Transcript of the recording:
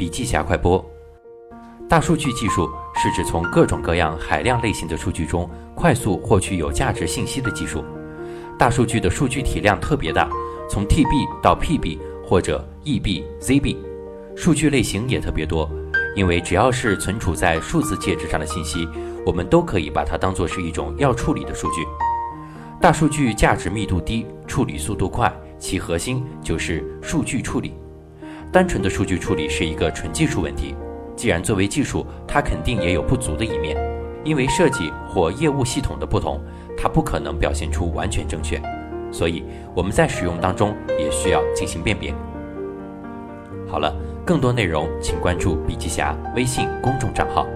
笔记侠快播。大数据技术是指从各种各样海量类型的数据中快速获取有价值信息的技术。大数据的数据体量特别大，从 TB 到 PB 或者 EB、ZB，数据类型也特别多。因为只要是存储在数字介质上的信息，我们都可以把它当做是一种要处理的数据。大数据价值密度低，处理速度快，其核心就是数据处理。单纯的数据处理是一个纯技术问题。既然作为技术，它肯定也有不足的一面，因为设计或业务系统的不同，它不可能表现出完全正确。所以我们在使用当中也需要进行辨别。好了，更多内容请关注笔记侠微信公众账号。